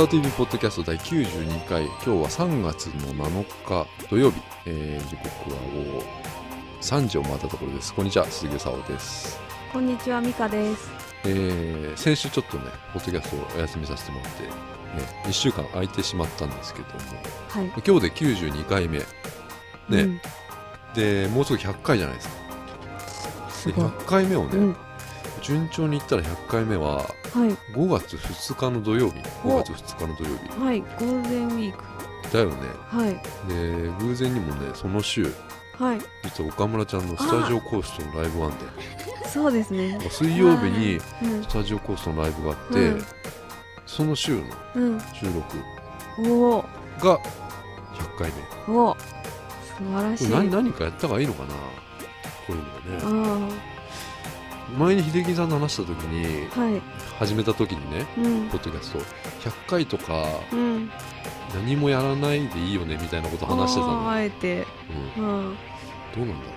伊沢 TV ポッドキャスト第92回。今日は3月の7日土曜日、えー時刻はもう3時を回ったところです。こんにちは鈴木沙織です、こんにちは、ミカです。えー先週ちょっとねポッドキャストをお休みさせてもらって、ね、1週間空いてしまったんですけども。はい。今日で92回目。ね、うん。でもうすぐ100回じゃないですか。ですごい。100回目をね、うん。順調にいったら100回目ははい。5月2日の土曜日5月2日の土曜日はい。ゴールデンウィーク。だよねはい。で偶然にもねその週はい。実は岡村ちゃんのスタジオコーストのライブワンでそうですね。水曜日にうんス。タジオコーストのライブがあって、うんその週のうん。収録。が100回目おお。素晴らしい。何何かやった方がいいのかな？こういうのねあ前に秀樹さんと話した時にあ。はい。始めた時にねうんポ。ッドキャスト100回とかうん。何もやらないでいいよねみたいなこと話してたの、あえて。うん、うん。どうなんだろ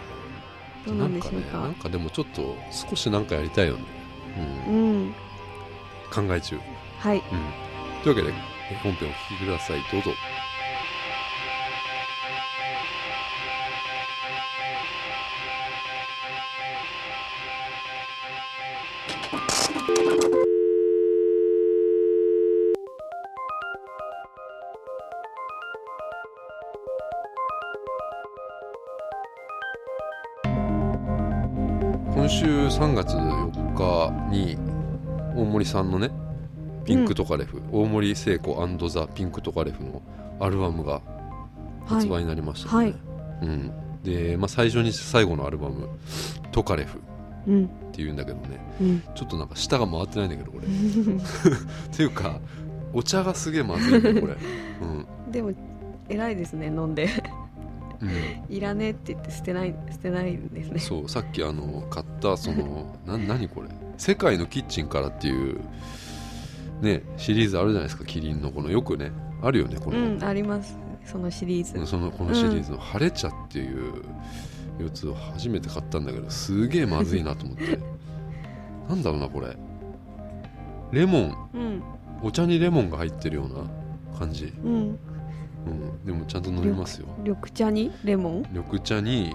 うどうなんでしょう。なんかでもちょっと少しなんかやりたいよね、う、うんん。考え中、うん、はい。というわけでえ本編お聞きくださいどうぞさんのねピンクトカレフ、大森聖子ザ・ピンクトカレフのアルバムが発売になりましたね、はいうん、で、まあ、最初に最後のアルバム「トカレフ」っうん。ていうんだけどねうん。ちょっとなんか舌が回ってないんだけどこれ っていうかお茶がすげえまずいねこれ、うんでも。偉いですね。飲んで。うん、いらねえって言って捨てない。捨てないんですね。そうさっきあの買ったその な何これ「世界のキッチンから」っていうねシリーズあるじゃないですかキリンのこのよくねあるよねこの、うん。あります。そのシリーズ。そのこのシリーズの「晴れ茶」っていうやつを初めて買ったんだけどすげえまずいなと思って なんだろうなこれレモンうん。お茶にレモンが入ってるような感じ、うん。うん、でもちゃんと飲みますよ緑茶にレモン？緑茶に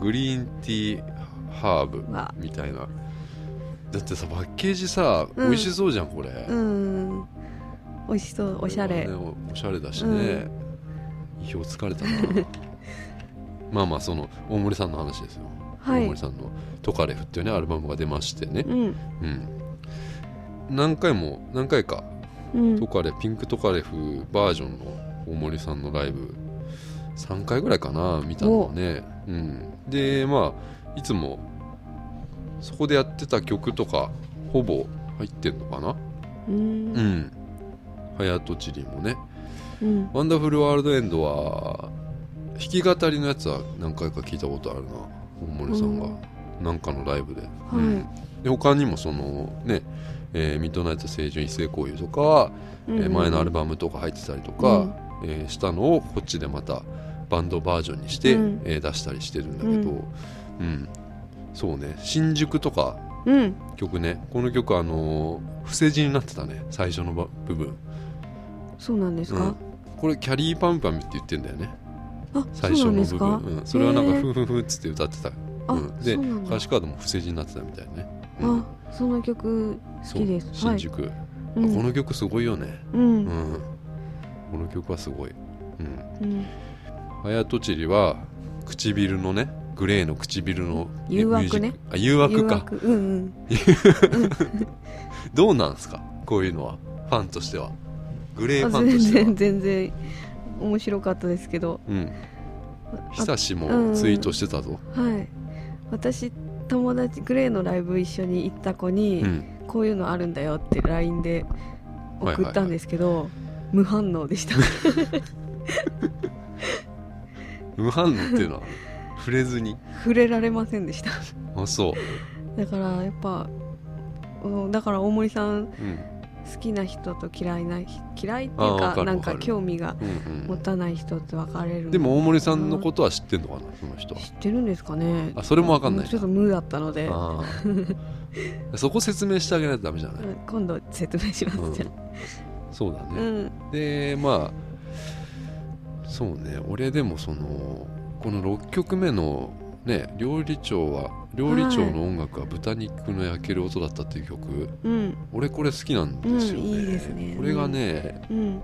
グリーンティーハーブは。みたいなだってさパッケージさ、うん。美味しそうじゃんこれ、うん。美味しそう。おしゃれ。ねおおしゃれだしね、意表つかれたな。まあまあその大森さんの話ですよ、はい。大森。さんの「トカレフ」っていうねアルバムが出ましてね、うん。うん、何回も何回かうん。ト。カレピンクトカレフバージョンの大森さんのライブ3回ぐらいかな見たのはね、うん、でまあいつもそこでやってた曲とかほぼ入ってんのかな？うん。う。ん「ハヤトチリ」もね。うん。「ワンダフルワールドエンド」は弾き語りのやつは何回か聞いたことあるな大森さんが。なんかのライブで,、うん。で他にもそのねえーミッドナイト青春一斉交友とかは、えー前のアルバムとか入ってたりとか、うん。えーしたのをこっちでまたバンドバージョンにして、うん。えー出したりしてるんだけど、ううんそうね。新宿とか。うん。曲ね。この曲あのー伏せ字になってたね。最初のば部分。そうなんですか？これキャリーパンパンって言ってんだよね。あ、最初の部そうなんですか？分うん、それはなんかへー。フフフっつって歌ってた、あうん、で歌詞カードも伏せ字になってたみたいね、うん。あ、その曲好きです。新宿、うん。この曲すごいよね。う。うん。んこの曲はすごい。うん。うん。ハヤトチリは唇のねグレーの唇の誘惑ね。あ誘惑か。うんうん。どうなんですか？こういうのは。ファンとしては。グレーあファンと全しては。然全然面白かったですけど。うん。あ久しもツイートしてたぞ、はい。私友達グレーのライブ一緒に行った子に、うん、こういうのあるんだよって LINE で送ったんですけど、無反応でした。無反応っていうのは？触れずに。触れられませんでした。あそう、だからやっぱ、うんだから大森さんうん。好きな人と嫌いな嫌いっていうかなんか興味がうん持たない人って分かれるでも大森さんのことは知ってんのかなその人は。知ってるんですかね。あそれもわかんないちょっと無だったので。そこ説明してあげないとダメじゃない、うん今度説明します、うん。じゃそうだね、うん、でまあそうね。俺でもそのこの6曲目のね料理長は料理長の音楽は豚肉の焼ける音だったっていう曲、うん、俺これ好きなんですよね、うん、いいね。これがね、うん、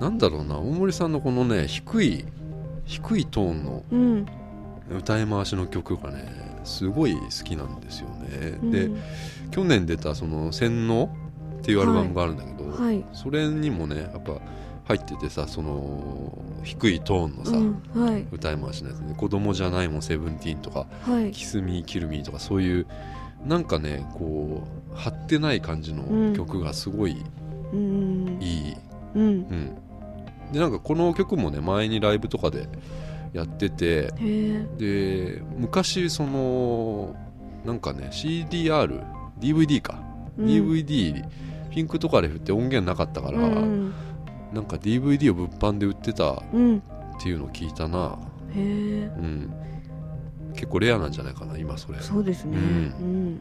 なんだろうな大森さんのこのね低い低いトーンの歌い回しの曲がねすごい好きなんですよね、うん、で去年出たその「洗脳」っていうアルバムがあるんだけど、はい、それにもねやっぱ入っててさその低いトーンのさ、うんはい、歌い回しのやつね「子供じゃないもんセブンティーン」とか「はい、キスミーキルミー」とかそういうなんかねこう張ってない感じの曲がすごいいい、うん、うん、でなんかこの曲もね前にライブとかでやっててで昔そのなんかね CDRDVD か、うん、DVD ピンクとかで振って音源なかったから、うん、なんか DVD を物販で売ってたっていうのを聞いたな、うん、うん、結構レアなんじゃないかな今それ。そうですね、うん、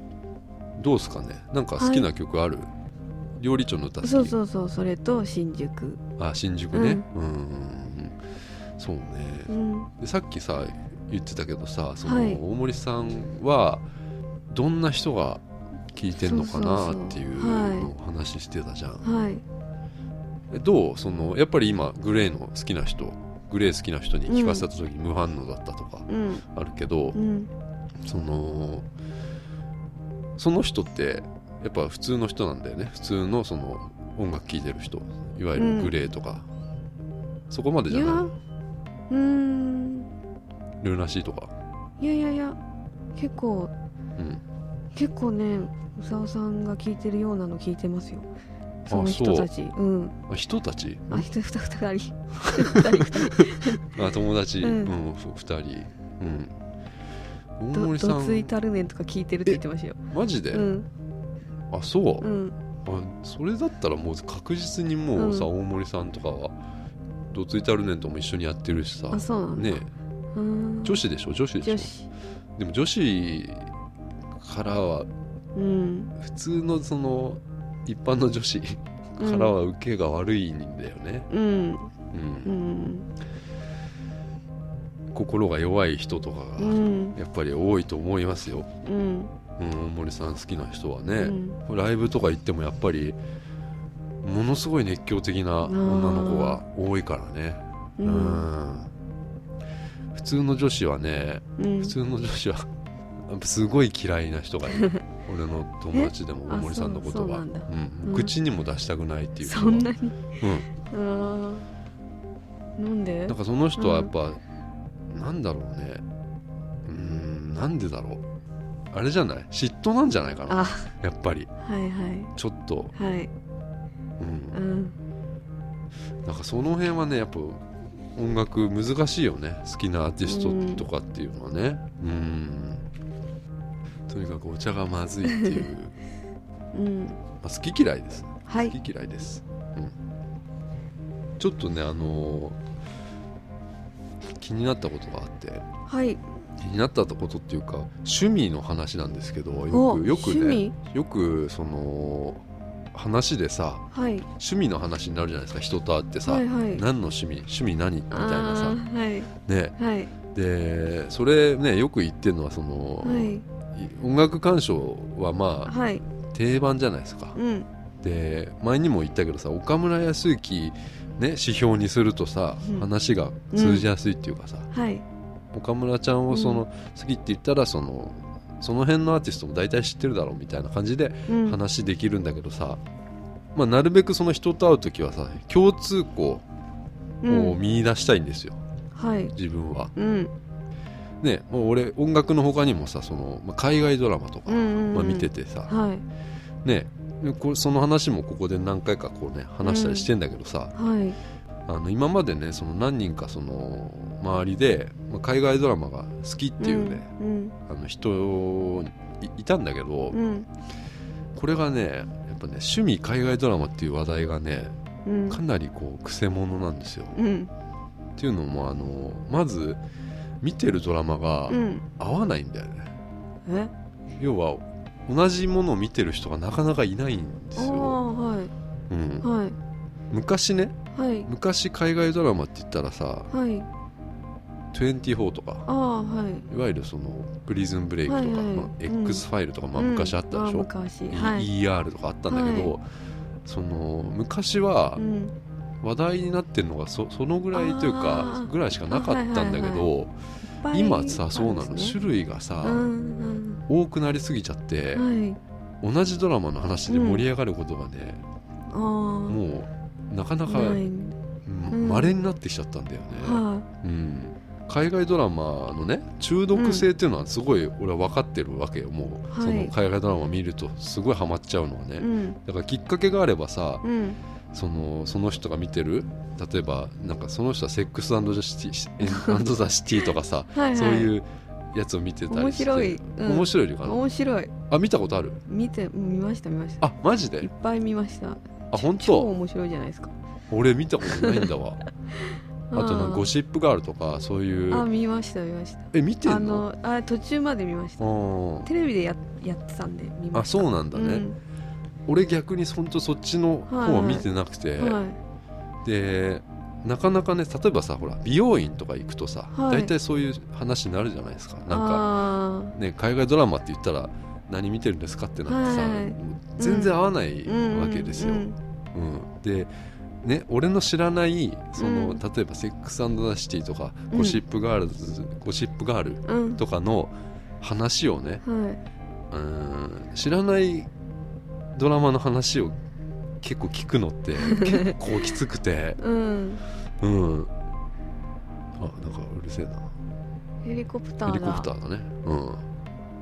どうすかね？なんか好きな曲ある、はい。料理長の歌好き？そうそうそうそれと新宿。あ新宿ね。うん。うんそうね、うん、でさっきさ言ってたけどさその、大森さんはどんな人が聞いてんのかなっていうのを話してたじゃん、はい、どうそのやっぱり今グレーの好きな人グレー好きな人に聞かせた時無反応だったとかあるけど、うん、そのその人ってやっぱ普通の人なんだよね。普通のその音楽聴いてる人。いわゆるグレーとか、うん、そこまでじゃない。うん。ルーナシーとか。いやいやいや。結構、うん、結構ね宇佐尾さんが聴いてるようなの聞いてますよその人たち。うん。あ人たち？あ人二二人 あ友達。うん、うん、二人。うん。大森さん。どついたるねんとか聞いてるって言ってましたよ。マジで、うん、あそう、うん、あそれだったらもう確実にもうさ、うん、大森さんとかはどついたるねんとも一緒にやってるしさ。あそうなんね女子でしょ？女子でしょ？でも女子からは、うん、普通のその一般の女子からは受けが悪いんだよね。うん、うん。うん、心が弱い人とかがやっぱり多いと思いますよ、うん。うん、森さん好きな人はね、うん、ライブとか行ってもやっぱりものすごい熱狂的な女の子が多いからね、うん、うん。普通の女子はね、うん、普通の女子はすごい嫌いな人がいる 俺の友達でも大森さんのことは、うん、口にも出したくないっていうそんなに？うん。なんで？なんかその人はやっぱ、うん、なんだろうね。うんなんでだろう。あれじゃない？嫉妬なんじゃないかな。やっぱり。はいはい。ちょっと。はい。うん、うん、なんかその辺はねやっぱ音楽難しいよね。好きなアーティストとかっていうのはね。うんとにかくお茶がまずいっていう。うん、まあ、好き嫌いです、はい、好き嫌いです、うん、ちょっとねあのー、気になったことがあって。はい。気になったことっていうか趣味の話なんですけどよくよくねよくその話でさ、はい、趣味の話になるじゃないですか。人と会ってさ、はいはい、何の趣味？趣味何？みたいなさ、はい、ね、はい、でそれねよく言ってるのはその、はい、音楽鑑賞はまあ、はい、定番じゃないですか、うん、で前にも言ったけどさ岡村康之ね指標にするとさ、うん、話が通じやすいっていうかさ、うん、はい。岡村ちゃんをその、好きって言ったらそのその辺のアーティストも大体知ってるだろうみたいな感じで話できるんだけどさ、まあ、なるべくその人と会う時はさ共通項を見出したいんですよ、はい、自分は。うんね、もう俺音楽の他にもさその、まあ、海外ドラマとか、まあ、見ててさ、はい、ねこその話もここで何回かこうね話したりしてんだけどさ、うん。はい、あの今までねその何人かその周りで、まあ、海外ドラマが好きっていうね、うん、あの人いたんだけど、うん、これがねやっぱね趣味海外ドラマっていう話題がね、うん、かなりこうくせ者なんですよ。っていうのもあのまず見てるドラマが合わないんだよね。要は同じものを見てる人がなかなかいないんですよ。はい、うん。はい。昔ねはい。昔海外ドラマって言ったらさはい。24とかああはい。いわゆるそのプリズンブレイクとか、はいはい。まあ、うん。X ファイルとか、まあ、昔あったでしょ、うんあ昔。はい。ER とかあったんだけど、はその昔はうん話題になってるのがそそのぐらいというあかー。ぐらいしかなかったんだけど、はいはい今さそうなの、ね種類がさ、うん多くなりすぎちゃって、うんはい。同じドラマの話で盛り上がることがね、ああもうなかなかない。うん稀になってきちゃったんだよね、はうん、海外ドラマのね中毒性っていうのはすごい俺は分かってるわけよもう、はい。その海外ドラマ見るとすごいハマっちゃうのはね、いうん。だからきっかけがあればさうんそのその人が見てる例えばなんかその人はセックスザシティアンドザシティとかさはいはい。そういうやつを見てたりして。面白い。うん。面白いのかな？面白い。あ見たことある？見て見ました見ました。あマジいっでぱい見ました。あ本超当面白いじゃないですか。俺見たことないんだわ。あとなんかゴシシップガールとかそういう。あ見ました見ました。え見てあんの？のあ途中まで見ました。あテレビでややってたんで見まあした。そうなんだね、俺逆に本当そっちの方は見てなくて、うんはい。でなかなかね例えばさほら美容院とか行くとさ、はい。大体そういう話になるじゃないですか。なんかあね海外ドラマって言ったら何見てるんですかってなってさ、はい。全然合わないーわけですよ、うん。うん。でね俺の知らないその、うん。例えば「セックスザ・シティ」とか「うん。ゴシップガールズ」ゴシップガール」とかの話をねはい。うん知らないドラマの話を結構聞くのって結構きつくて。うん。うん。あなんかうるせえな。ヘリコプターだ。ヘリコプターだね。うん。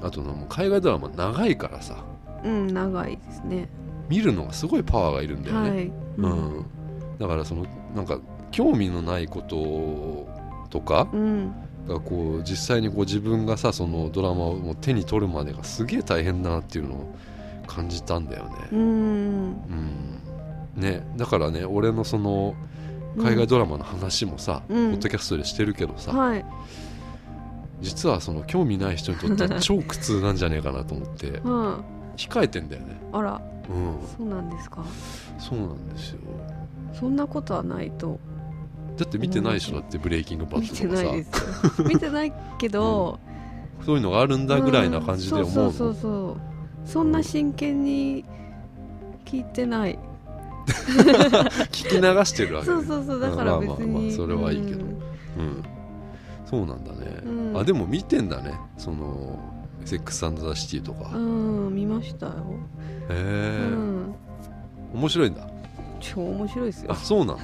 あとなもう海外ドラマ長いからさ。うん長いですね。見るのがすごいパワーがいるんだよね、はい。うん。だからそのなんか興味のないこととかうん。がこう実際にこう自分がさそのドラマをもう手に取るまでがすげえ大変だなっていうのを感じたんだよね、うん。うん。ね。だからね俺のその海外ドラマの話もさ、うん。ポッドキャストでしてるけどさ、はい。実はその興味ない人にとっては 超苦痛なんじゃねえかなと思っては控えてんだよね。ああら。うん。そうなんですか。そうなんですよ。そんなことはないと。だって見てないでしょだってブレイキングバ見てッドとかさ。見てないけど、そういうのがあるんだぐらいな感じで思うそうそうそうそんな真剣に聞いてない、聞き流してるわけ、ね、そうそうそうだから別に、まあまあまあそれはいいけど。うん。うん。そうなんだね、うん。あでも見てんだね。そのセックスザ・シティとか、へうん見ましたよ、え、うん。面白いんだ。超面白いですよ。あそうなの。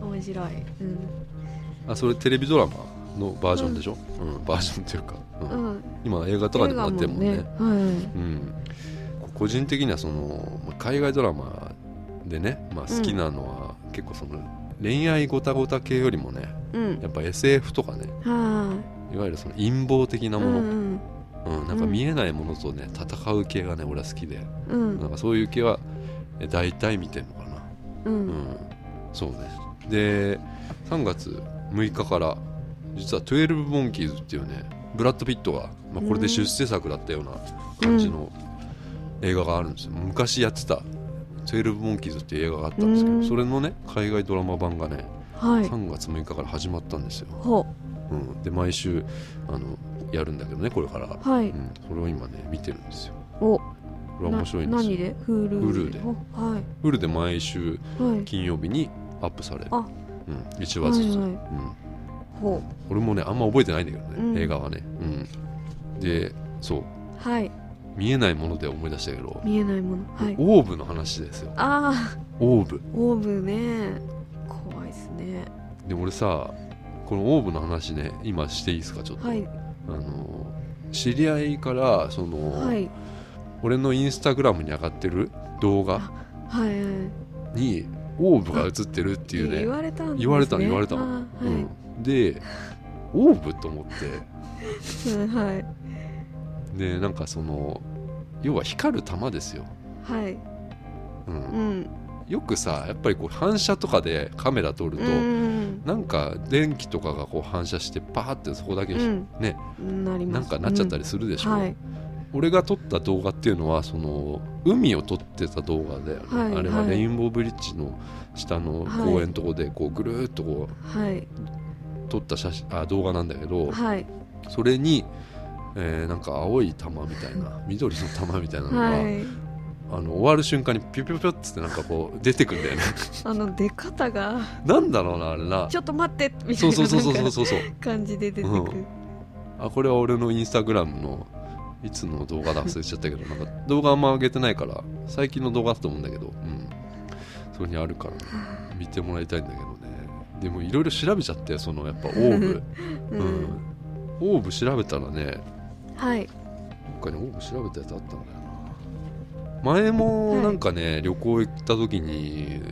面白い、うん。あそれテレビドラマ？のバージョンでしょ、うんバージョンっていうか、うん。うん、今映画とかでもやってるもんね。ねうん、個人的にはそのまあ海外ドラマでね、まあ、好きなのは、結構その恋愛ごたごた系よりもねやっぱ SF とかねはい。わゆるその陰謀的なもの、ううん。んなんか見えないものとね戦う系がね俺は好きでうん。なんかそういう系はえ大体見てんのかな。ううん。んそうね。で3月6日から実は12モンキーズっていうねブラッド・ピットが、まあ、これで出世作だったような感じの映画があるんですよ。昔やってた12モンキーズっていう映画があったんですけうん。どそれのね海外ドラマ版がねはい。3月6日から始まったんですよ、ほう。ん、で毎週あのやるんだけどねこれから、うはい、うん、それを今ね見てるんですよ。お。これは面白いんですよ。な何で？Hulu, Hulu で。おはい。フルで毎週はい。金曜日にアップされる、あ。うん、1話ずつ、はいはい。うん、ほ俺もねあんま覚えてないんだけどね、うん。映画はね、うん、でそう。うはい。見えないもので思い出したけど、見えないもの。はい。オーブの話ですよ。あオーブ。あオーブね。怖いですね。で俺さこのオーブの話ね今していいですかちょっと、はい。あの知り合いからその、はい。俺のインスタグラムに上がってる動画はいはい。にオーブが映ってるっていうね言われたんですね。言われたの言われたの、あーはい、うん、でオーブと思って。うんはい。でなんかその要は光る玉ですよ、はい。うん。うん。よくさやっぱりこう反射とかでカメラ撮ると、うんなんか電気とかがこう反射してパーってそこだけ、うん。ねななんかなっちゃったりするでしょ、はい。俺が撮った動画っていうのはその海を撮ってた動画だよね、はい。あれははい。レインボーブリッジの下の公園のとこでこうぐるーっとこはい、う撮った写真あ動画なんだけどはい、それに、えーなんか青い玉みたいな 緑の玉みたいなのが、はい。あの終わる瞬間にピュピュピュってなんかこう出てくんだよね。あの出方が。なんだろうなあれな。ちょっと待ってみたそいうなそうそうそうなんかそうそう。感じで出てくる。うん。あこれは俺のインスタグラムのいつの動画だ忘れちゃったけどなんか動画あんま上げてないから最近の動画だと思うんだけど、うん、それにあるから、ね、見てもらいたいんだけどねでもいろいろ調べちゃってそのやっぱオーブ、ううんん、オーブ調べたらねはい。どっかにオーブ調べたやつあったんだよな前もなんかね、旅行行った時に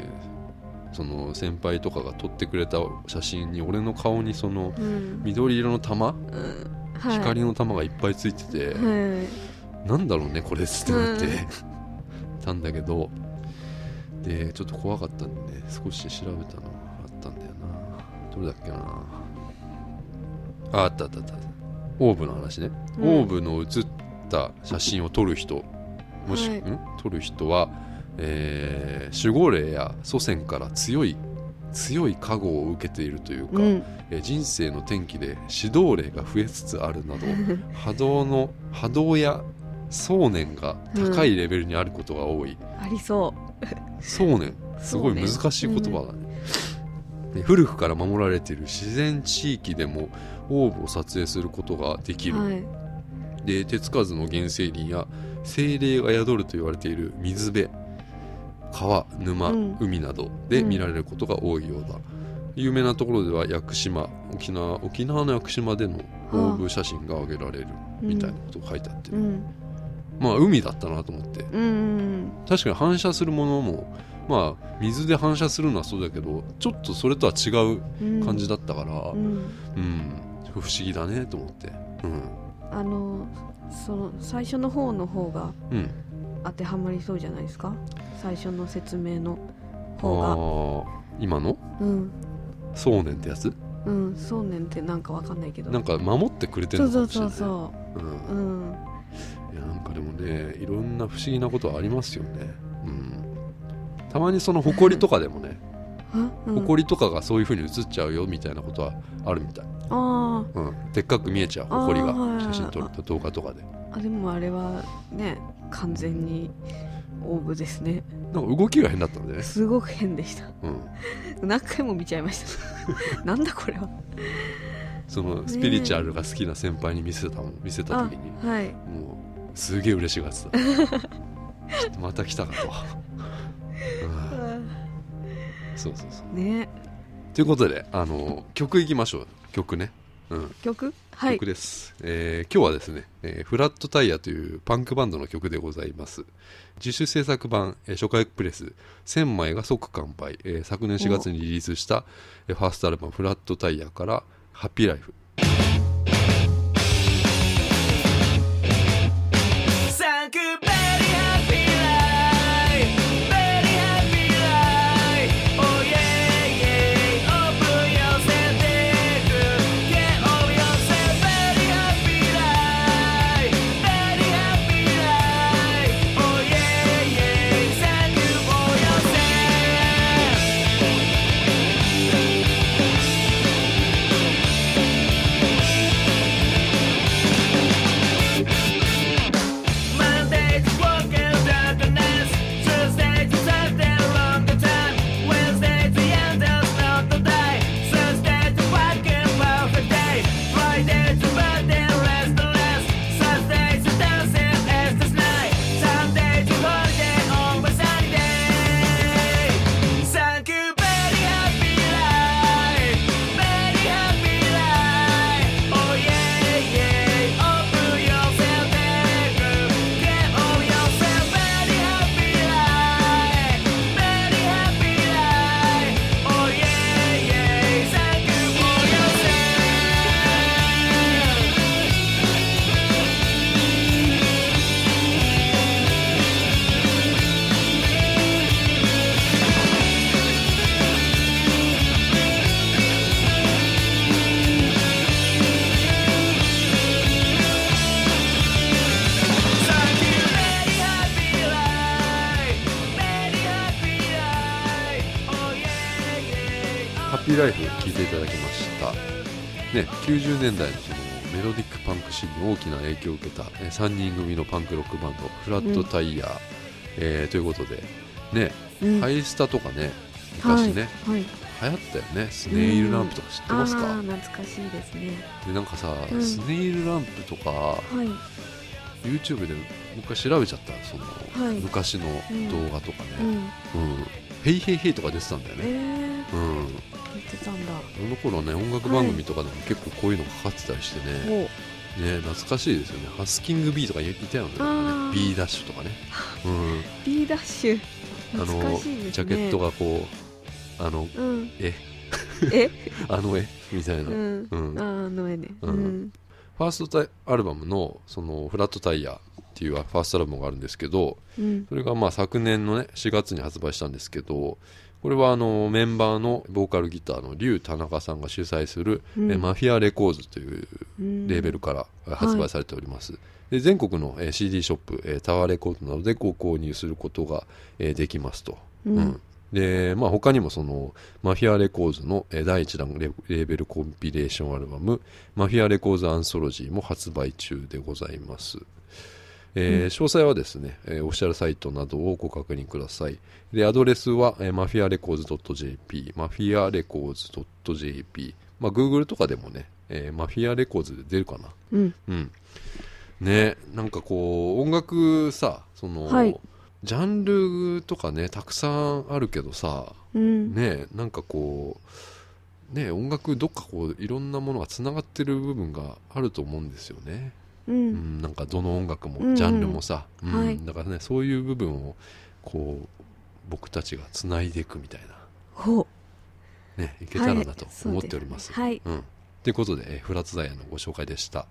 その先輩とかが撮ってくれた写真に俺の顔にそのうん。緑色の玉？うんはい。光の玉がいっぱいついてて、はい。なんだろうねこれっつってなって、うん たんだけどでちょっと怖かったんでね少し調べたなどれだっけな。ああったあったあった。オーブの話ね、うん。オーブの写った写真を撮る人。もし、はい。ん？撮る人は、えー守護霊や祖先から強い強い加護を受けているというか、うん。えー人生の転機で指導霊が増えつつあるなど 波動の波動や想念が高いレベルにあることが多い、ありそ想念すごい難しい言葉だね、で古くから守られている自然地域でもオーブを撮影することができう。る、はい。で手つかずの原生林や精霊が宿ると言われている水辺川沼、うん海などで見られることが多いようだ、有名なところでは屋久島沖縄沖縄の屋久島でのオーブ写真が挙げられるみたいなことが書いてあって、うん。まあ海だったなと思ってうんうん。確かに反射するものもまあ水で反射するのはそうだけどちょっとそれとは違ううん。感じだったからううん、ん。不思議だねと思って。うん。あのその最初の方の方がうん。当てはまりそうじゃないですか？最初の説明のあ方が。ー今の？うん。想念ってやつ？うん。そうねんってなんかわかんないけど。なんか守ってくれてるそうのかもしれない。そうそうそうんう。うん。いやなんかでもねいろんな不思議なことはありますよね、うん、たまにその埃とかでもねあ、うん、埃とかがそういう風に映っちゃうよみたいなことはあるみたい、あうん、でっかく見えちゃう埃が写真撮ると動画とかで。ーあでもあれはね完全にオーブですね。なんか動きが変だったんでね、すごく変でした。うん、何回も見ちゃいました。なんだこれは。そのスピリチュアルが好きな先輩に見せたもん見せた時にはい。もうすげえ嬉しがってた。ちょっとまた来たかと、うん、そうそうそう。ね。ということであの曲いきましょう。曲ね、うん、曲？はい。曲です、えー今日はですね、えーフラットタイヤというパンクバンドの曲でございます。自主制作版、えー初回プレス1000枚が即完売、えー昨年4月にリリースした、えーファーストアルバムフラットタイヤからハッピーライフ90年代のメロディックパンクシーンに大きな影響を受けた、えー3人組のパンクロックバンドフラットタイヤー、えーということで、ねうん。ハイスタとかね昔ね、はい、はい、流行ったよね。スネイルランプとか知ってますか、懐かしいですね。でなんかさ、うん。スネイルランプとかはい。YouTube でもう一回調べちゃったその、はい。昔の動画とかうん。ね、うん。ヘイヘイヘイとか出てたんだよえね、ー、うん。言ってたんだ。あの頃ね音楽番組とかでも結構こういうのがかかってたりしてね,、ほうね懐かしいですよね。ハスキング B とかいたよね。B ダッシュとかね、うん、B ダッシュ。あ懐のかしいですね。ジャケットがこうあのうん。ええ？あの絵みたいな、フうん。うん。あーの絵ね。うん。うん。ァーストタイアルバムのそのフラットタイヤっていうファーストアルバムがあるんですけどうん。それがまあ昨年のね4月に発売したんですけどこれはあのメンバーのボーカルギターの竜田中さんが主催する、うん。えマフィアレコーズといううん。レーベルからえ発売されております、で全国のえ CD ショップえタワーレコードなどでご購入することがえできますと、うん。でまあ他にもそのマフィアレコーズのえ第1弾レレーベルコンピレーションアルバムマフィアレコーズアンソロジーも発売中でございますえー詳細はですね、えーオフィシャルサイトなどをご確認ください。で、アドレスは、えー、マフィアレコーズ .jp、マフィアレコーズ .jp、まあ、Google とかでもね、えーマフィアレコーズで出るかな。うんうん。ね、なんかこう、音楽さ、その、はいジャンルとかね、たくさんあるけどさ、うんね、なんかこう、ね、音楽どっかこういろんなものがつながってる部分があると思うんですよね。ううんん、なんかどの音楽うん。もジャンルもさ、うん。はい。だからねそういう部分をこう僕たちがつないでいくみたいほう。なねいけたらなとはい。思っております。そうですねうん、ということで、えーフラッツダイヤのご紹介でした。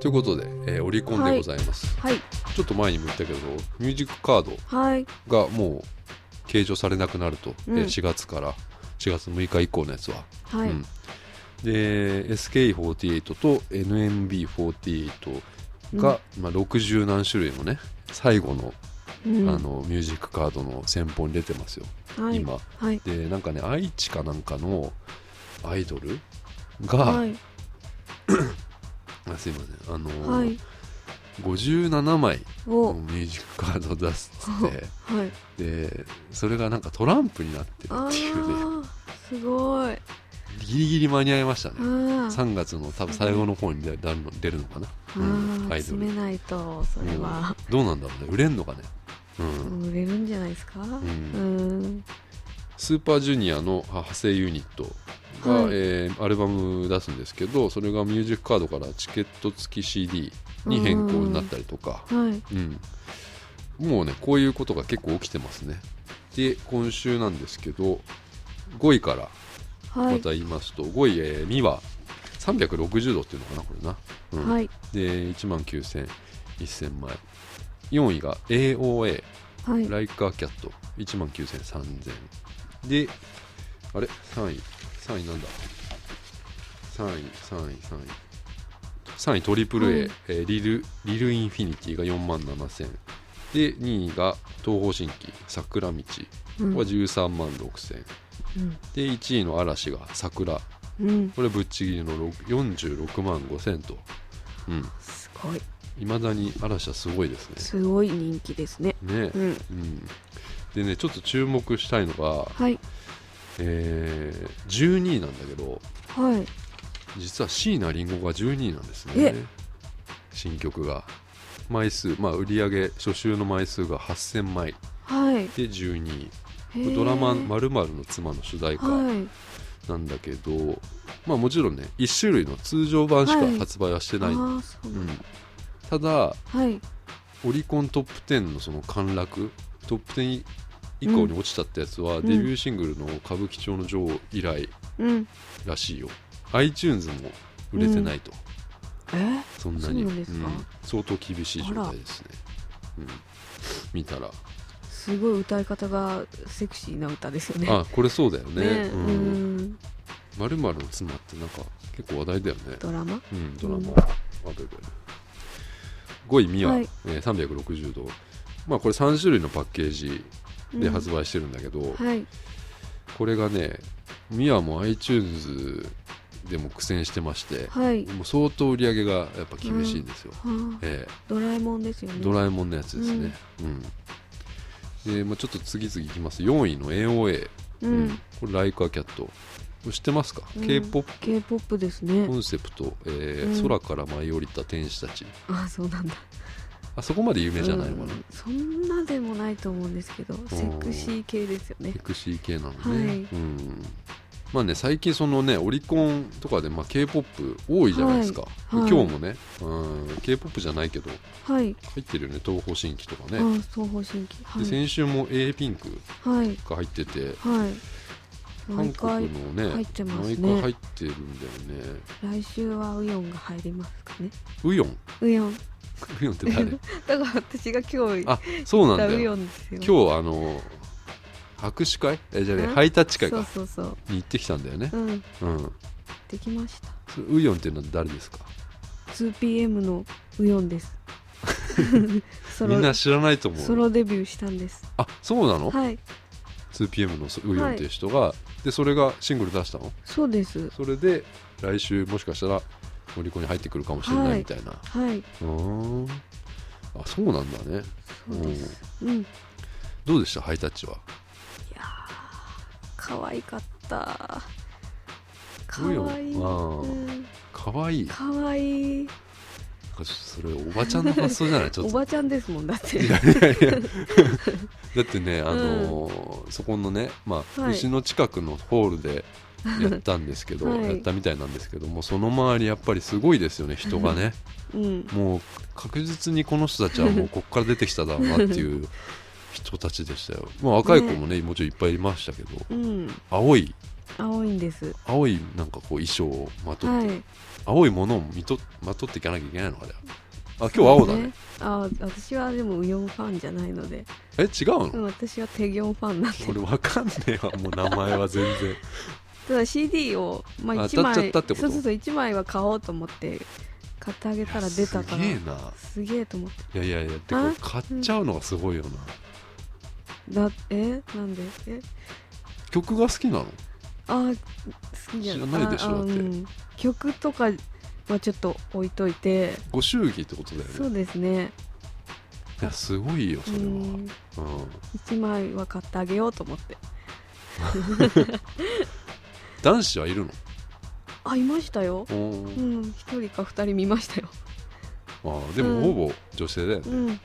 ということで、えーオリコンでございます、はい。ちょっと前にも言ったけどミュージックカードはい。がもう計上されなくなると、うん。えー4月から4月6日以降のやつは、はい、うん、で SK48 と NMB48 が、まあ、60何種類のね最後の,、うん。あのミュージックカードの先方に出てますよ、はい、今。はい。でなんかね愛知かなんかのアイドルが、はい あすいません。あのーはい。57枚お。のミュージックカードを出すっつって。はい。でそれがなんかトランプになってるあっていうね。ーすごい。ギリギリ間に合いましたね。あー3月の多分最後の方に出出るの出るのかな、あうんーアイドル。詰めないとそれは、うん。どうなんだろうね。売れんのかね、うん。売れるんじゃないですか？うんスーパージュニアのあ派生ユニットが、はい。えーアルバム出すんですけどそれがミュージックカードからチケット付き CD に変更になったりとか、はい。うん、もうねこういうことが結構起きてますね。で今週なんですけど5位からはい。また言いますと、5位、えー、ミワ360度っていうのかなこれな、うん。はい。で1万9000 1000枚。4位が AOA はい。ライカーキャット1万9000 3000であれ？3位。3位なんだ。3位3位3位。3位トリプル A、はいえーリルリルインフィニティが4万7000で2位が東方神起桜道。うん。は13万6000うん。で1位の嵐が桜。うん。これぶっちぎりの6 46万5000と。うん。すごい。いまだに嵐はすごいですね。すごい人気ですね。ね。うん。うん、でねちょっと注目したいのが、はい。えー12位なんだけどはい。実は椎名林檎が12位なんですね。え。新曲が。枚数まあ売り上げ初週の枚数が8000枚。はい。で12位。ドラマ「まるの妻」の主題歌はい。なんだけど、まあもちろんね1種類の通常版しかはい。発売はしてない、ああそううん。ただはい。オリコントップ10のその陥落トップ10以降に落ちたってやつは、ん。デビューシングルの「歌舞伎町の女王」以来うん。らしいよ。iTunes も売れてないと、え？そんなに。そうなんですか？相当厳しい状態ですね、うん、見たら。すごい歌い方がセクシーな歌ですよね。あこれそうだよね。ね。ううん。んまるの妻ってなんか結構話題だよね。ドラマ？うんドラマ、あどれどれ5位ミア、はい。えー360度。まあこれ3種類のパッケージで発売してるんだけど、はい。これがねミアも iTunes でも苦戦してましてはい。もう相当売り上げがやっぱ厳しいんですよ、はあ。えドラえもんですよね。えドラえもんのやつですね。うん、で、まあ、ちょっと次々いきます。4位の AOA、ううん。ん。これライカーキャット。知ってますか、うん。K-POP K-POP ですね。コンセプト、えーうん。空から舞い降りた天使たち。あそうなんだあそこまで有名じゃないの。かな、うん。そんなでもないと思うんですけどセクシー系ですよね。セクシー系なのね、はい。うん。まあね最近そのねオリコンとかで、まあ、k p o p 多いじゃないですか、はい。はい。今日もね、うん、k p o p じゃないけどはい。入ってるよね東方神起とかあね、東方神起。はでい先週も a ピンクはい。が入っててはい。韓国のね入ってますね。毎回入ってるんだよね。来週はウヨンが入りますかね。ウヨン？ウヨンウヨンって誰 だから私が今日あそうなんだウヨよンですよ今日あの握手会？えじゃあねん。ハイタッチ会そうかそうそう。に行ってきたんだよね。うん。うん。できました。ウヨンっていうのは誰ですか？2PM のウヨンです。みんな知らないと思うソロデビューしたんです。あそうなの、はい。2PM のウヨンっていう人が、でそれがシングル出したの？そうです。それで来週もしかしたらオリコンに入ってくるかもしれなはいいみたいな、はい。うーん。あそうなんだね。そうです。うん。いどうでした？ハイタッチは？やー可愛かった。かわい。いなん。可愛い。かちょっとそれおばちゃんの発想じゃない？ちょっと。おばちゃんですもんだって。いやいやいや。だってね、あのーそこのね、まあはい。牛の近くのホールでやったんですけど、はい。やったみたいなんですけどもその周りやっぱりすごいですよね人がね。うん。もう確実にこの人たちはもう ここから出てきただろうなっていう 人たちでしたよ、まあ、若い子もねもちろんいっぱいいましたけどうん。青い。青いんです。青いなんかこう衣装をまとって、はい。青いものをみとまとっていかなきゃいけないのかね。あ今日青だね。あ私はでもウヨンファンじゃないので、え違うの、うん、私はテギョンファンなんで。俺わかんねえわ。もう名前は全然ただ CD を、まあ、あ1枚そうそうそう1枚は買おうと思って買ってあげたら出たからすげえな。すげえと思って。いやいやいやてかあ買っちゃうのがすごいよな、だえ？なんで？え？曲が好きなの？あ好きじゃない。でしょだって。うん。曲とかはちょっと置いといて。ご祝儀ってことだよね。そうですね。いやすごいよそれは、うん。うん。1枚は買ってあげようと思って 男子はいるの？あいましたよ。おー。うん1人か2人見ましたよ。あーでもうん。ほぼ女性だよね、うん。うん。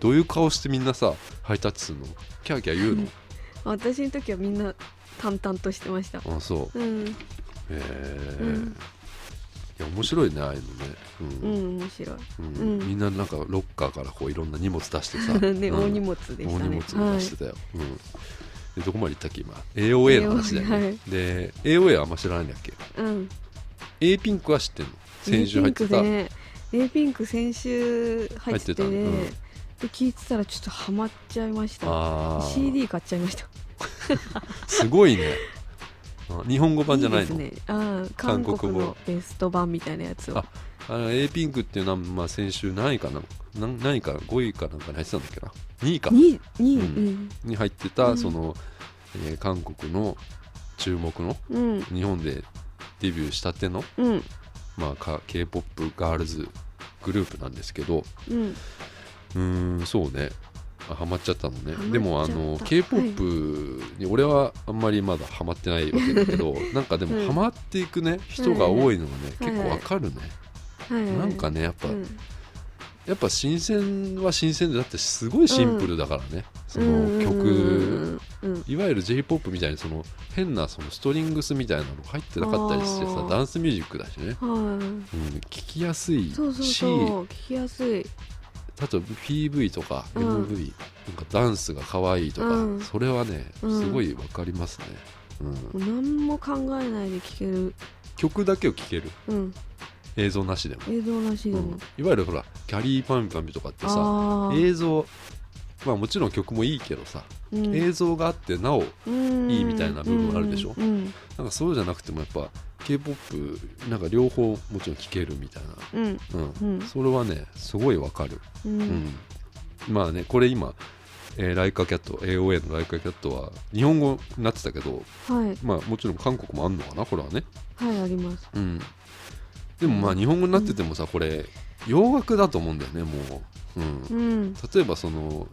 どういう顔してみんなさハイタッチするの？キャーキャー言うの？私の時はみんな淡々としてました。あそう。うん。へえ、うん。いや面白いねああいうのね、ううんん面白い。うん。うん。みんななんかロッカーからこういろんな荷物出してさ、ね、うん。大荷物でしたね。大荷物を出してたよ、うんでどこまで行ったっけ今？AOA の話だよね、はい。で AOA はあんま知らないんだっけ？うん、A ピンクは知ってんの？先週入ってた、A ピンクね。A ピンク先週入ってて。入ってたうん。で聞いてたらちょっとハマっちゃいました。CD 買っちゃいました。すごいね。あ日本語版じゃないの？いですね。あー韓韓国語。ベスト版みたいなやつをああの A ピンクっていうのは、まあ、先週何位かな？何何位か5位かなんかに入ってたんだっけな？2位か。ににううん。ん。に入ってた、うん。その、えー韓国の注目のうん。日本でデビューしたての、うん。まあ、か K-POP ガールズグループなんですけどうん。んそうね。あハマっちゃったのね。でもあの K-POP に俺はあんまりまだハマってないわけだけど なんかでもうん。ハマっていくね人が多いのがね、はいはい。結構わかるね、はい。はいなんかねやっぱ、うん。やっぱ新鮮は新鮮でだってすごいシンプルだからね、その曲、うんうんいわゆる j p o p みたいにその変なそのストリングスみたいなの入ってなかったりしてさダンスミュージックだしね、はい。うん、聞きやすいしそうそうそう聞きやすい。例えば PV とかうん。MV、なんかダンスが可愛いとか、うん。それはねうん。すごいわかりますね、うん。何も考えないで聴ける。曲だけを聴ける。うん映像なしでも、映像なしでも。うん。いわゆるほらキャリーパンパンとかってさ映像まあもちろん曲もいいけどさ、うん。映像があってなおうん。いいみたいな部分あるでしょ？うん。なんかそうじゃなくてもやっぱ k p o p なんか両方もちろん聴けるみたいうん。な、うん。うん。それはねすごいわかる、ううん。んまあねこれ今、えーライカキャット AOA のライカキャットは日本語になってたけどはい。まあもちろん韓国もあんのかな？これはね。はいあります。うんでもまあ日本語になっててもさこれ洋楽だと思うんだよねもう、うん、うん。例えばその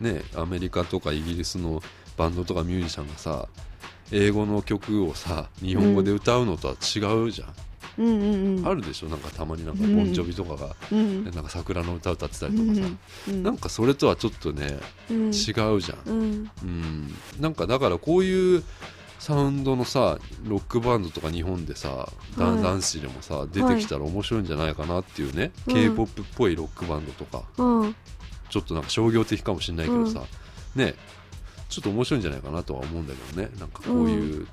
ねアメリカとかイギリスのバンドとかミュージシャンがさ英語の曲をさ日本語で歌うのとは違うじゃん、うん。うんうんあるでしょ？なんかたまになんかうん。ボンジョビとかが、うん。なんか桜の歌歌ってたうりとかさ、ん。うん。なんかそれとはちょっとねうん。違うじゃん、うん。うん、なんかだからこういうサウンドのさロックバンドとか日本でさダンはい。ダンスでもさ出てきたら面白いんじゃないかなっていうね、うん k p o p っぽいロックバンドとか。うん。ちょっとなんか商業的かもしれないけどさ、ねちょっと面白いんじゃないかなとは思うんだけどね。なんかこういう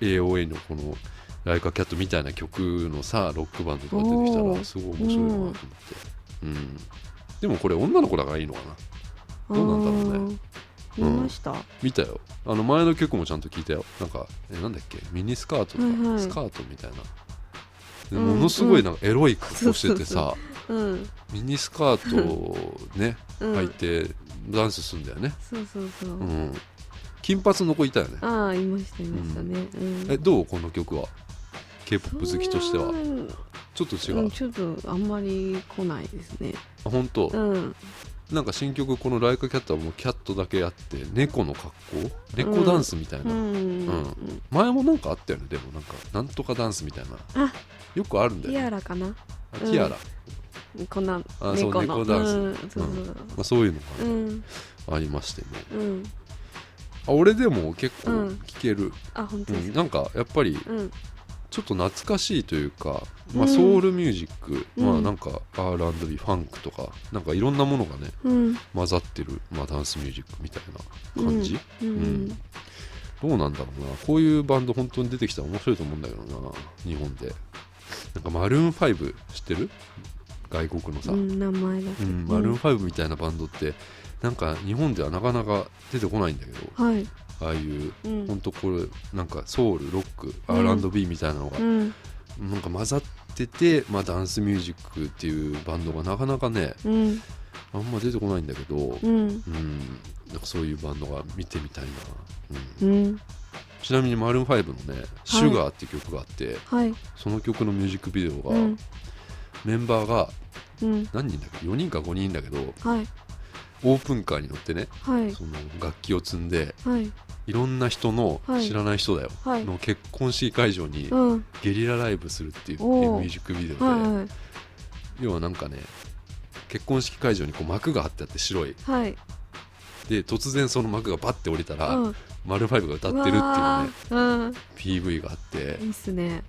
AOA のこの「ライカキャット」みたいな曲のさロックバンドとか出てきたらすごい面白いなと思って、うん、でもこれ女の子だからいいのかな。どうなんだろうね見ました。見たよ。あの前の曲もちゃんと聞いたよ。なんかえなんだっけ？ミニスカートとか、はいはい。スカートみたいな。ものすごいなんかエロい格好しててさ、うん。ミニスカートをねうん。履いてダンスするんだよね、そうそうそう。うん。金髪の子いたよね。ああいましたいましたね。うん。えどう？この曲は？K p o p 好きとしては。ちょっと違う、うんちょっとあんまり来ないですね。あ本当、うんなんか新曲この「ライカキャット」はもうキャットだけあって猫の格好？猫ダンスみたいな、うん。うん。前もなんかあったよねでも。なんかなんとかダンスみたいな。あ。よくあるんだテよ、ね、ィアラかな？あティアラ、こんなそう猫ダンス。うん。そうそうまあ、そういうのがね、うん。ありましてね。うん。あ俺でも結構うん。聴ける、あ本当うん。なんかやっぱりうんちょっと懐かしいというか、まあ、うんソウルミュージック、うん。まあなんか R&B ファンクとかなんかいろんなものがねうん。混ざってる、まあ、ダンスミュージックみたいな感じ、うん。うん。どうなんだろうな。こういうバンド本当に出てきたら面白いと思うんだけどな日本で。なんかマルーン5知ってる？外国のさ、うん名前うん、マルーン5みたいなバンドってなんか日本ではなかなか出てこないんだけど。はいああいううん。本当これなんかソウルロックうん。R&B みたいなのがうん。なんか混ざってて、まあ、ダンスミュージックっていうバンドがなかなかねうん。あんま出てこないんだけど、うん。うん、なんかそういうバンドが見てみたいな、うん。うん。ちなみにマルーン5のね「シュガーっていう曲があって、はい。その曲のミュージックビデオが、うん。メンバーがうん。何人だっけ？4人か5人だけどはい。オープンカーに乗ってねはい。その楽器を積んではいいろんな人のはい。知らない人だよ、はい。の結婚式会場にうん。ゲリラライブするっていうおー。ミュージックビデオで、はい要はなんかね結婚式会場にこう幕が張ってあって白い。はい。で突然その幕がバッて降りたら、うん。マルーン5が歌ってるっていうねうわー。PV があって。うんいいっすね。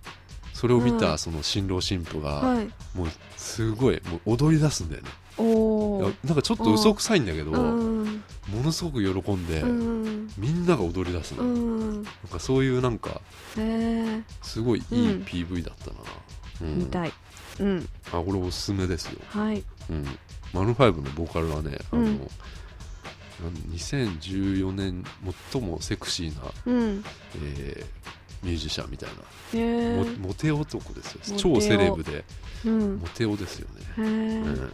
それを見うん。たその新郎新婦がはい。もうすごいもう踊り出すんだよね。おなんかちょっと嘘くさいんだけどうん。ものすごく喜んでうん。みんなが踊り出すのうなんんかそういうなんかすごいいいうん PV だったな。うん。見たい。うん。あこれおすすめですよ。はい。うん。マルーン5のボーカルはねあの、うん。なん2014年最もセクシーな、うん。えーミュージシャンみたいな、モモテ男ですよ。超セレブでうん。モテ男ですよね、うん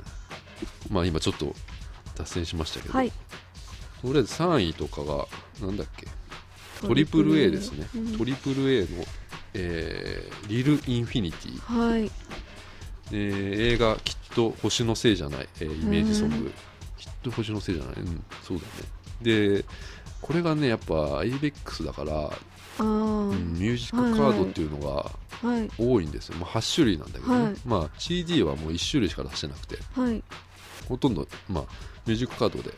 まあ今ちょっと脱線しましたけど、はい。とりあえず3位とかがなんだっけ？トリプル A ですね、うん。トリプル A の、えーリル・インフィニティ、はい。えー映画「きっと星のせいじゃない」えーイメージソング、うんきっと星のせいじゃない？うんそうだね。でこれがねやっぱ ABEX だから、ああうんミュージックカードっていうのがはい多いんですよ、まあ、8種類なんだけどね、はい。まあ CD はもう1種類しか出してなくて。はいほとんど、まあ、ミュージックカードで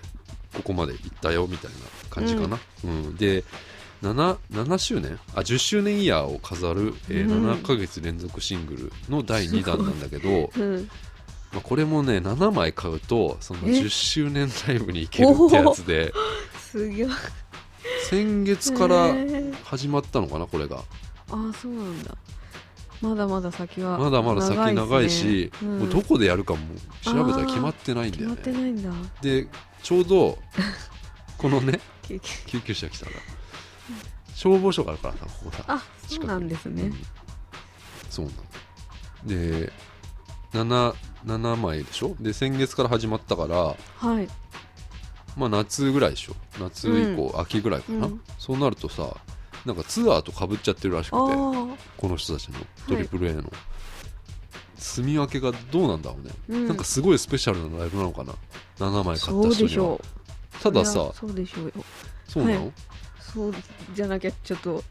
ここまで行ったよみたいな感じかな、うん。で 7, 7周年？あ10周年イヤーを飾る、えーうん。7ヶ月連続シングルの第2弾なんだけど、うん。まあ、これもね7枚買うとそのえ？10周年ライブに行けるってやつで。すげえ先月から始まったのかなこれが。ああそうなんだまだまだ先はまだまだ先長いしね。うん。もうどこでやるかも調べたら決まってないんだよ決まってねないんだ。でちょうどこのね 救急車。来たら消防署があるからさここさあそうなんですね、うん。そうなので 7, 7枚でしょ？で先月から始まったからはい。まあ夏ぐらいでしょ？夏以降、秋ぐらいかな、うん。そうなるとさなんかツアーとかぶっちゃってるらしくてあこの人たちのトリプル a の、住み分けがどうなんだろうね、あ、うん、なんかすごいスペシャルなライブなのかな。7枚買った人には。でしょう。たださそうでしょうよ。そうなの、はい。そうじゃなきゃちょっと。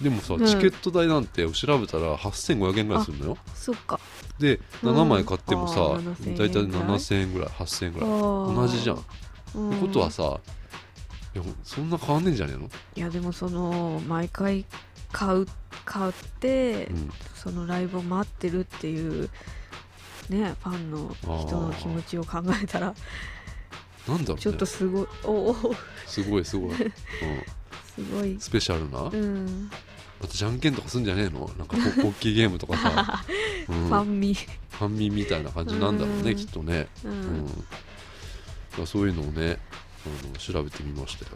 でもさ、うん。チケット代なんて調べたら8500円ぐらいするのよ。そっか。でうん。7枚買ってもさ、あー7000円大体7000円ぐらい8000円ぐらい。同同じじゃん、ってことはさいやそんな変わんねえんじゃねえの、いやでもその毎回買う買って、うん。そのライブを待ってるっていうねファンの人の気持ちを考えたらなんだろうね。ちょっとすごいおおすごいすごい、うん、すごい。スペシャルな、うん。またじゃんけんとかすんじゃねえの？なんかポッキーゲームとかさ、うん、ファンミファンミみたいな感じなんだろうね、うん。きっとね、ううん。んだからそういうのをねあの調べてみましたよ、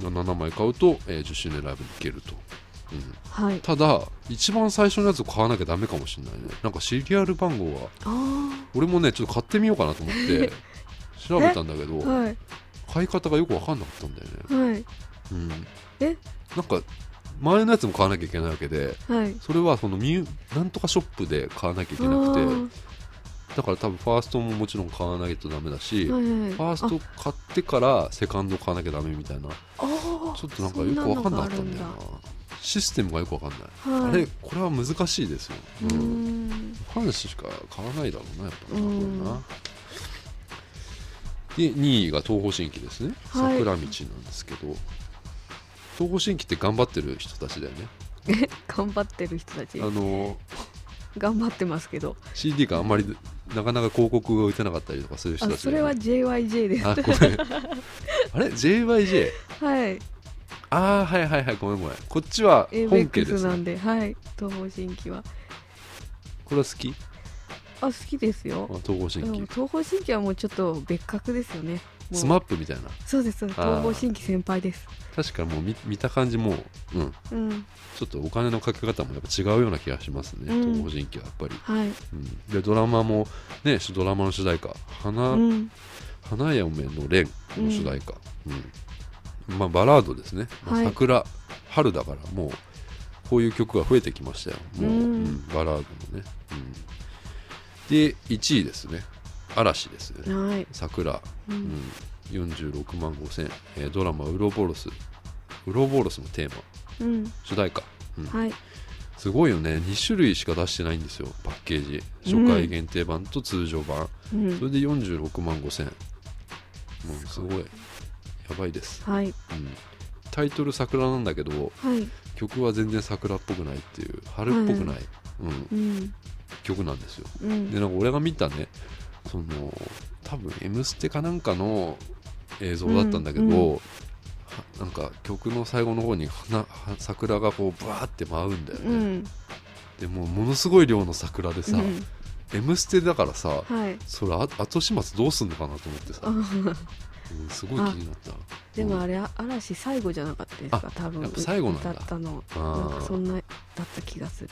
うん、7枚買うと、えー10周年ライブに行けると、うん、はい。ただ一番最初のやつを買わなきゃダメかもしれないね。なんかシリアル番号はあ俺もねちょっと買ってみようかなと思って調べたんだけどあはい。買い方がよく分かんなかったんだよね、はい。うん、え？なんか前のやつも買わなきゃいけないわけではい。それはそのミュなんとかショップで買わなきゃいけなくてだから多分ファーストももちろん買わないとダメだし、はいはい。はいファースト買ってからセカンド買わなきゃダメみたいな。ちょっとなんかよく分かんなかったんだよな。システムがよく分かんない、はい。あれこれは難しいですよ、ううん。んファンしか買わないだろうなやっぱ。なこうで2位が東方神起ですね。はい。桜道なんですけど、東方神起って頑張ってる人たちだよね。頑張ってる人たち。あの頑張ってますけど。CD があんまりなかなか広告が打てなかったりとかする人たちそれは JYJ です。あごめん。あれ？JYJ はい。ああはいはいはい。ごめんごめん。こっちは本家ですね。なんではい。東方神起は。これは好き？あ好きですよ。あ東方神起。東方神起はもうちょっと別格ですよね。スマップみたいな。そうです東方神起先輩です。確かもう見見た感じもう、うん、うん。ちょっとお金のかけ方もやっぱ違うような気がしますね、うん。東方神起はやっぱり、はい。うん、でドラマもねドラマの主題歌「花,、うん。花嫁の蓮」の主題歌、うん。まあバラードですね、まあはい。桜春だからもうこういう曲が増えてきましたよ。もう、うん。うん。バラードのね、うん、で1位ですね。嵐ですね。はい。桜、ううん。ん、46万5千、えードラマ「ウロボロス」ウロボロスのテーマ。うん。主題歌、うん。はい。すごいよね。2種類しか出してないんですよ。パッケージ。初回限定版と通常版、うん。それで46万5千。もうすごい。やばいです、はい。うん、タイトル桜なんだけどはい。曲は全然桜っぽくないっていう。春っぽくない、うん、うん曲なんですよ。うん。でなんか俺が見たねその多分「M ステ」かなんかの映像だったんだけど、うん。うはなんか曲の最後の方に花は 桜がこうバーって舞うんだよね、うん。でもうものすごい量の桜でさ「うん。M ステ」だからさはい。それあ後始末どうすんのかなと思ってさ、あうんすごい気になった。でもあれ嵐最後じゃなかったですか？あ多分。最後なんだ。歌ったの。なんかそんなだった気がする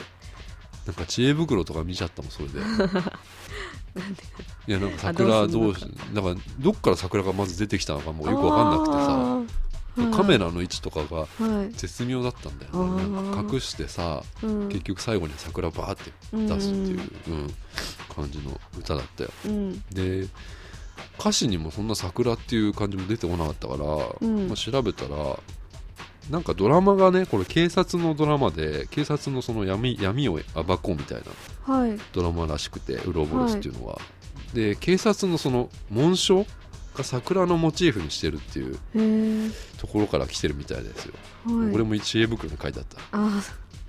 なんか知恵袋とか見ちゃったもんそれで。いやなんか桜どうしなんかどっから桜がまず出てきたのかもうよくわかんなくてさ。カメラの位置とかがはい。絶妙だったんだよね。なんか隠してさうん。結局最後に桜バーって出すっていう、うん感じの歌だったよ。うん。で歌詞にもそんな桜っていう感じも出てこなかったから、うん。まあ、調べたらなんかドラマがねこれ警察のドラマで警察のその闇闇を暴こうみたいなはい。ドラマらしくてウロボロスっていうのは、で警察のその紋章が桜のモチーフにしてるっていうところから来てるみたいですよ、はい。俺も知恵袋に書いてあった。あ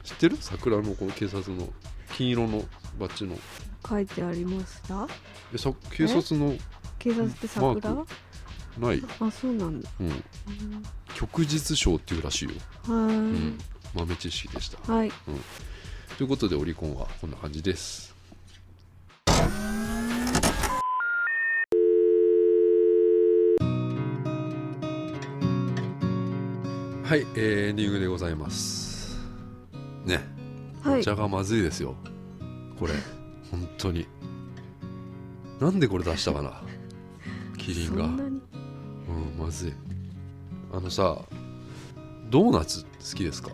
知ってる？桜のこの警察の金色のバッジの。ー書いてありました。えさ警察の警察って桜？マない、あそうなんだ。うん、うん旭日賞っていうらしいよ、はい、うん、豆知識でした。はい。ということでオリコンはこんな感じです。はい、えーエンディングでございます。ね。はい。お茶がまずいですよ。これ。本当に。なんでこれ出したかな。キリンが。そんなにうんまずい。あのさドーナツ好きですか？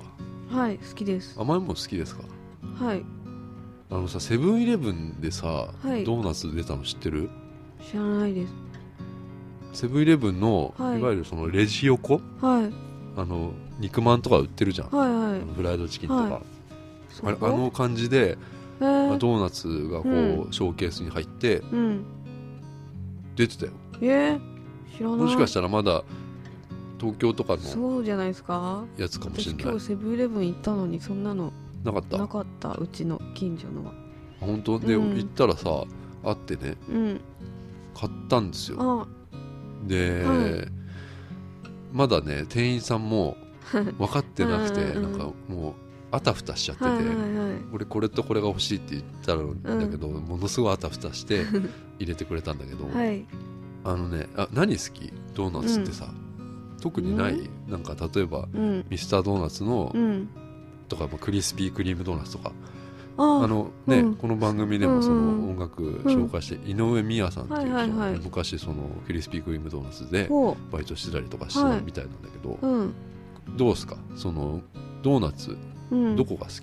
はい好きです。甘いもの好きですか？はい。あのさセブンイレブンでさ、はい。ドーナツ出たの知ってる？知らないです。セブンイレブンの、はい。い、わゆるそのレジ横？はい。あの肉まんとか売ってるじゃん、はいはあのフライドチキンとか、はあれあの感じで、えー。ドーナツがこう、うん。ショーケースに入ってうん。出てたよ。えー、もしかしたらまだ東京とかのそうじゃないですか。やつかもしれない。私今日セブンイレブン行ったのにそんなのなかった？なかったうちの近所のは。本当？で、うん。行ったらさあってねうん。買ったんですよ。あ。で、はい。まだね店員さんも 分かってなくてうんうんうん。なんかもうあたふたしちゃってて、はいはいはい俺これとこれが欲しいって言ったんだけど、ものすごいあたふたして 入れてくれたんだけど、はいあのねあ何好き？ドーナツってさ、特にない、なんか例えばうん。ミスタードーナツの、うん。とかまあクリスピークリームドーナツとか。ああのね、うん。この番組でもそのうんうん。音楽紹介して、井上美也さんっていう人がね、はいはいはい。昔そのクリスピークリームドーナツでほバイトしてたりとかしてたみたいなんだけど、ううん。どうですか？そのドーナツうん。どこが好き、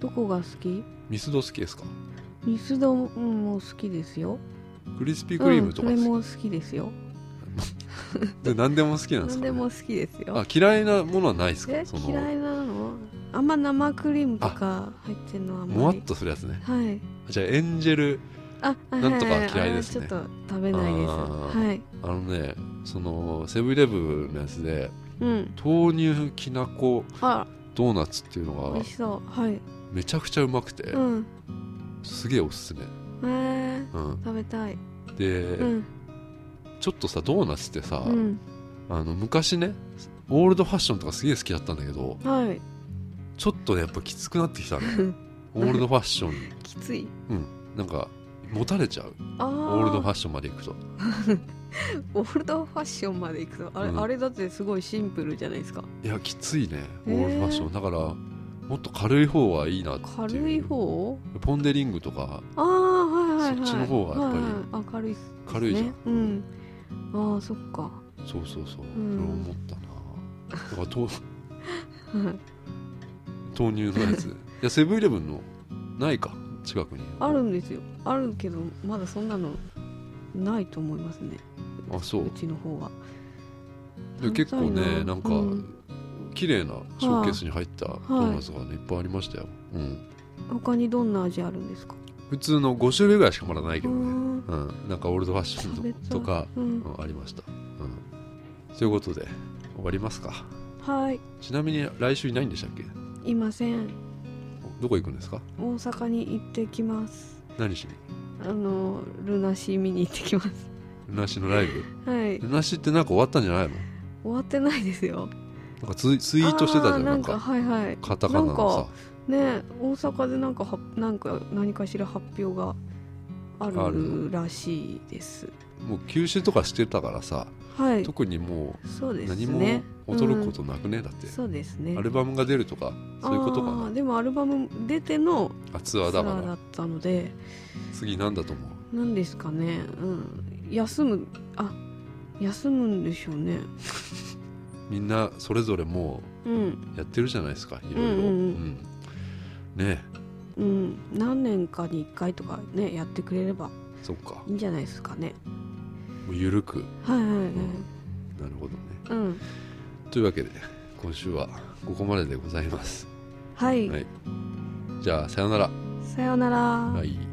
どこが好き？ミスド好きですか？ミスドも好きですよクリスピークリームとかうん、も好きですよ。で何でも好きなんですか、ね、何でも好きですよ。あ嫌いなものはないですか？嫌いなの？あんま生クリームとか入ってるのはもわっとするやつね。はい。じゃあエンジェルあなんとか嫌いですね。あちょっと食べないです。はい。あのねそのセブンイレブンのやつでうん。豆乳きなこあ。ドーナツっていうのが美味しそう。はい。めちゃくちゃうまくて、うん。すげえおすすめ、えー、うん、食べたい。で、うん。ちょっとさドーナツってさ、うん。あの昔ねオールドファッションとかすげえ好きだったんだけどはい。ちょっとねやっぱきつくなってきたの オールドファッションきつい。うん。なんか持たれちゃう。オールドファッションまでいくと。オールドファッションまで行くと。あれ,、うん。あれだってすごいシンプルじゃないですか。いやきついねオールドファッション。だからもっと軽い方がいいなっていう。軽い方？ポン・デ・リングとか。ああはいはいはい。そっちの方がやっぱりはいはい。あ軽いっすね。軽いじゃん。うんああそっか。そうそうそう、うん。それ思ったな。だからと はい。豆乳のやつ。いやセブンイレブンのないか。近くに。あるんですよ。あるけどまだそんなのないと思いますね。あそう。うちの方は。で結構ねなんか、うん綺麗なショーケースに入ったドーナツがね、い、っぱいありましたよ、うん、他にどんな味あるんですか？普通の5種類ぐらいしかまだないけどね、ううん。ん、なんかオールドファッションとか、うん。うんありました、うん、ということで終わりますか。はい。ちなみに来週いないんでしたっけ？いません。どこ行くんですか？大阪に行ってきます。何しに？あのルナシー見に行ってきます。ルナシのライブ？はい。ルナシってなんか終わったんじゃないの？終わってないですよなんかツイツイートしてたじゃんなんかか。はいはい。カタカナのさ。ね大阪でなんかはなんか何かしら発表があある。るらしいです。もう休止とかしてたからさはい。特にもそう何もね驚くことなくね、だって。そうですね。アルバムが出るとかそういうことかな。でもアルバム出てのあツアーだから。ったので。次なんだと思う？何ですかね。うん。休むあ休むんでしょうね みんなそれぞれもうん。うやってるじゃないですかいろいろ、うんうんうん。うん。ね。えうん。何年かに1回とかねやってくれればそっか。いいんじゃないですかね。もう緩く。はいはいはい。なるほどね。うん。というわけで今週はここまででございます。はい、はい。じゃあさよなら。さようなら、はい